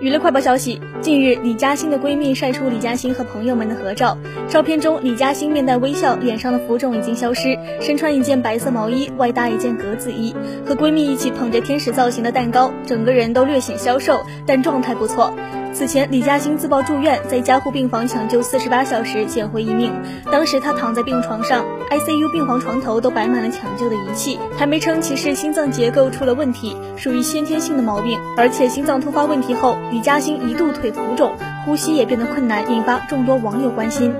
娱乐快报消息：近日，李嘉欣的闺蜜晒出李嘉欣和朋友们的合照。照片中，李嘉欣面带微笑，脸上的浮肿已经消失，身穿一件白色毛衣，外搭一件格子衣，和闺蜜一起捧着天使造型的蛋糕，整个人都略显消瘦，但状态不错。此前，李嘉欣自曝住院，在加护病房抢救四十八小时捡回一命。当时她躺在病床上，ICU 病房床头都摆满了抢救的仪器，还没称其是心脏结构出了问题，属于先天性的毛病。而且心脏突发问题后，李嘉欣一度腿浮肿，呼吸也变得困难，引发众多网友关心。